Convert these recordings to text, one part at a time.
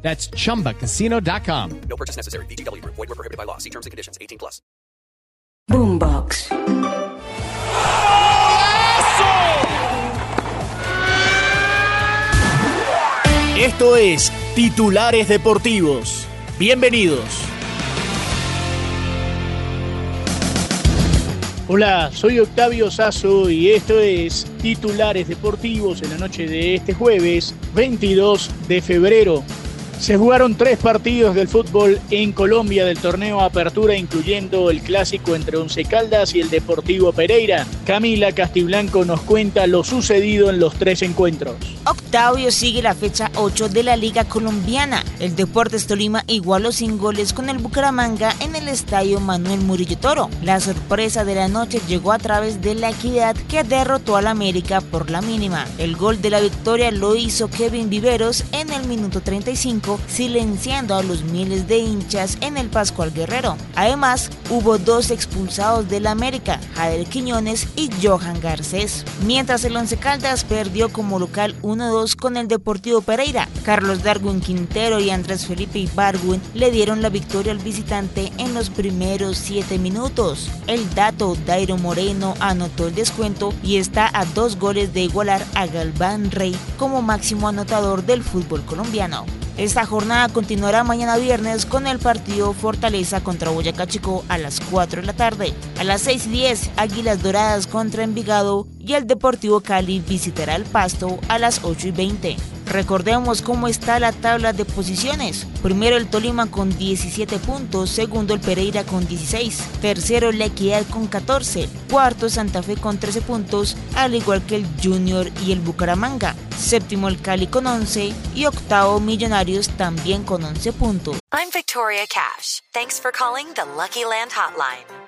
That's chumbacasino.com. No purchase necessary. BGW. Void were prohibited by law. See terms and conditions. 18 plus. Boombox. Esto es Titulares Deportivos. Bienvenidos. Hola, soy Octavio Sazo y esto es Titulares Deportivos en la noche de este jueves 22 de febrero. Se jugaron tres partidos del fútbol en Colombia del torneo Apertura, incluyendo el clásico entre Once Caldas y el Deportivo Pereira. Camila Castiblanco nos cuenta lo sucedido en los tres encuentros. Octavio sigue la fecha 8 de la Liga Colombiana. El Deportes Tolima igualó sin goles con el Bucaramanga en el estadio Manuel Murillo Toro. La sorpresa de la noche llegó a través de la equidad que derrotó al América por la mínima. El gol de la victoria lo hizo Kevin Viveros en el minuto 35 silenciando a los miles de hinchas en el Pascual Guerrero. Además, hubo dos expulsados del América, Jader Quiñones y Johan Garcés. Mientras el Once Caldas perdió como local 1-2 con el Deportivo Pereira, Carlos Darwin Quintero y Andrés Felipe Ibargüen le dieron la victoria al visitante en los primeros 7 minutos. El dato Dairo Moreno anotó el descuento y está a dos goles de igualar a Galván Rey como máximo anotador del fútbol colombiano. Esta jornada continuará mañana viernes con el partido Fortaleza contra Boyacá Chico a las 4 de la tarde. A las 6 y 10, Águilas Doradas contra Envigado y el Deportivo Cali visitará el Pasto a las 8 y 20. Recordemos cómo está la tabla de posiciones. Primero el Tolima con 17 puntos, segundo el Pereira con 16, tercero la Equidad con 14, cuarto Santa Fe con 13 puntos, al igual que el Junior y el Bucaramanga, séptimo el Cali con 11 y octavo Millonarios también con 11 puntos. I'm Victoria Cash. Thanks for calling the Lucky Land Hotline.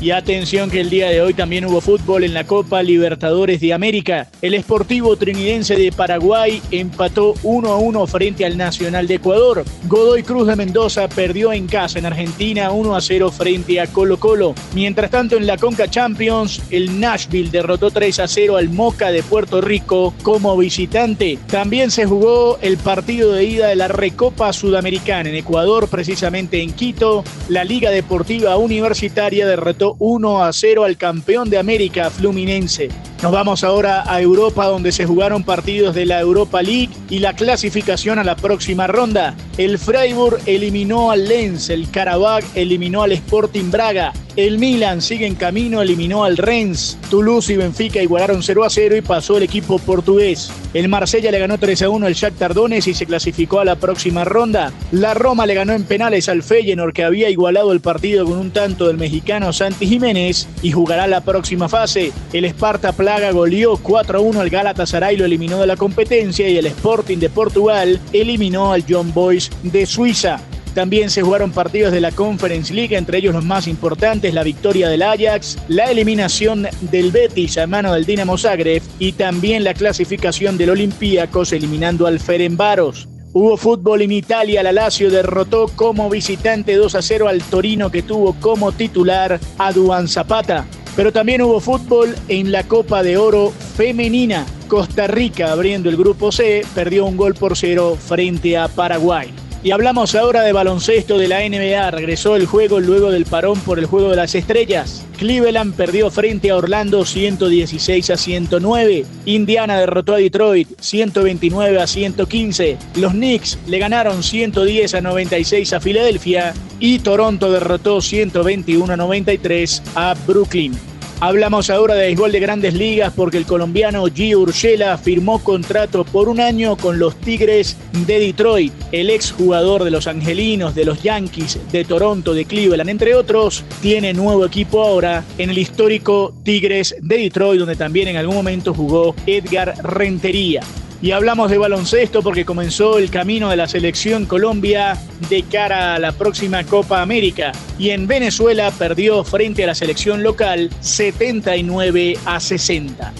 Y atención que el día de hoy también hubo fútbol en la Copa Libertadores de América. El Sportivo Trinidense de Paraguay empató 1 a 1 frente al Nacional de Ecuador. Godoy Cruz de Mendoza perdió en casa en Argentina 1 a 0 frente a Colo Colo. Mientras tanto en la Conca Champions, el Nashville derrotó 3 a 0 al Moca de Puerto Rico como visitante. También se jugó el partido de ida de la Recopa Sudamericana en Ecuador, precisamente en Quito. La Liga Deportiva Universitaria derrotó 1 a 0 al campeón de América, Fluminense. Nos vamos ahora a Europa, donde se jugaron partidos de la Europa League y la clasificación a la próxima ronda. El Freiburg eliminó al Lens, el Karabakh eliminó al Sporting Braga, el Milan sigue en camino, eliminó al Rennes, Toulouse y Benfica igualaron 0 a 0 y pasó el equipo portugués. El Marsella le ganó 3 a 1 al Shakhtar Donetsk y se clasificó a la próxima ronda. La Roma le ganó en penales al Feyenoord que había igualado el partido con un tanto del mexicano Santi Jiménez y jugará la próxima fase. El Sparta Plaga goleó 4 a 1 al Galatasaray, lo eliminó de la competencia y el Sporting de Portugal eliminó al John Boys de Suiza. También se jugaron partidos de la Conference League, entre ellos los más importantes, la victoria del Ajax, la eliminación del Betis a mano del Dinamo Zagreb y también la clasificación del Olympiacos eliminando al Ferenbaros. Hubo fútbol en Italia, la Lazio derrotó como visitante 2 a 0 al Torino que tuvo como titular a Duan Zapata. Pero también hubo fútbol en la Copa de Oro femenina. Costa Rica, abriendo el grupo C, perdió un gol por cero frente a Paraguay. Y hablamos ahora de baloncesto de la NBA. Regresó el juego luego del parón por el juego de las estrellas. Cleveland perdió frente a Orlando 116 a 109. Indiana derrotó a Detroit 129 a 115. Los Knicks le ganaron 110 a 96 a Filadelfia. Y Toronto derrotó 121 a 93 a Brooklyn. Hablamos ahora de béisbol de grandes ligas porque el colombiano Gio Urshela firmó contrato por un año con los Tigres de Detroit. El exjugador de los Angelinos, de los Yankees, de Toronto, de Cleveland, entre otros, tiene nuevo equipo ahora en el histórico Tigres de Detroit, donde también en algún momento jugó Edgar Rentería. Y hablamos de baloncesto porque comenzó el camino de la selección Colombia de cara a la próxima Copa América. Y en Venezuela perdió frente a la selección local 79 a 60.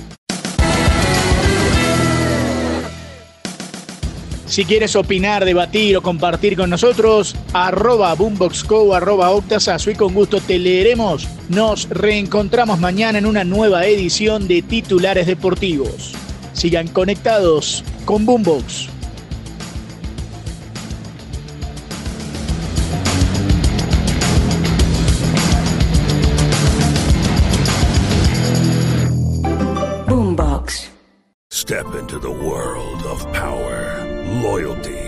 Si quieres opinar, debatir o compartir con nosotros, arroba boomboxco, arroba octasazo y con gusto te leeremos. Nos reencontramos mañana en una nueva edición de Titulares Deportivos. Sigan conectados con Boombox. Boombox. Step into the world of power, loyalty,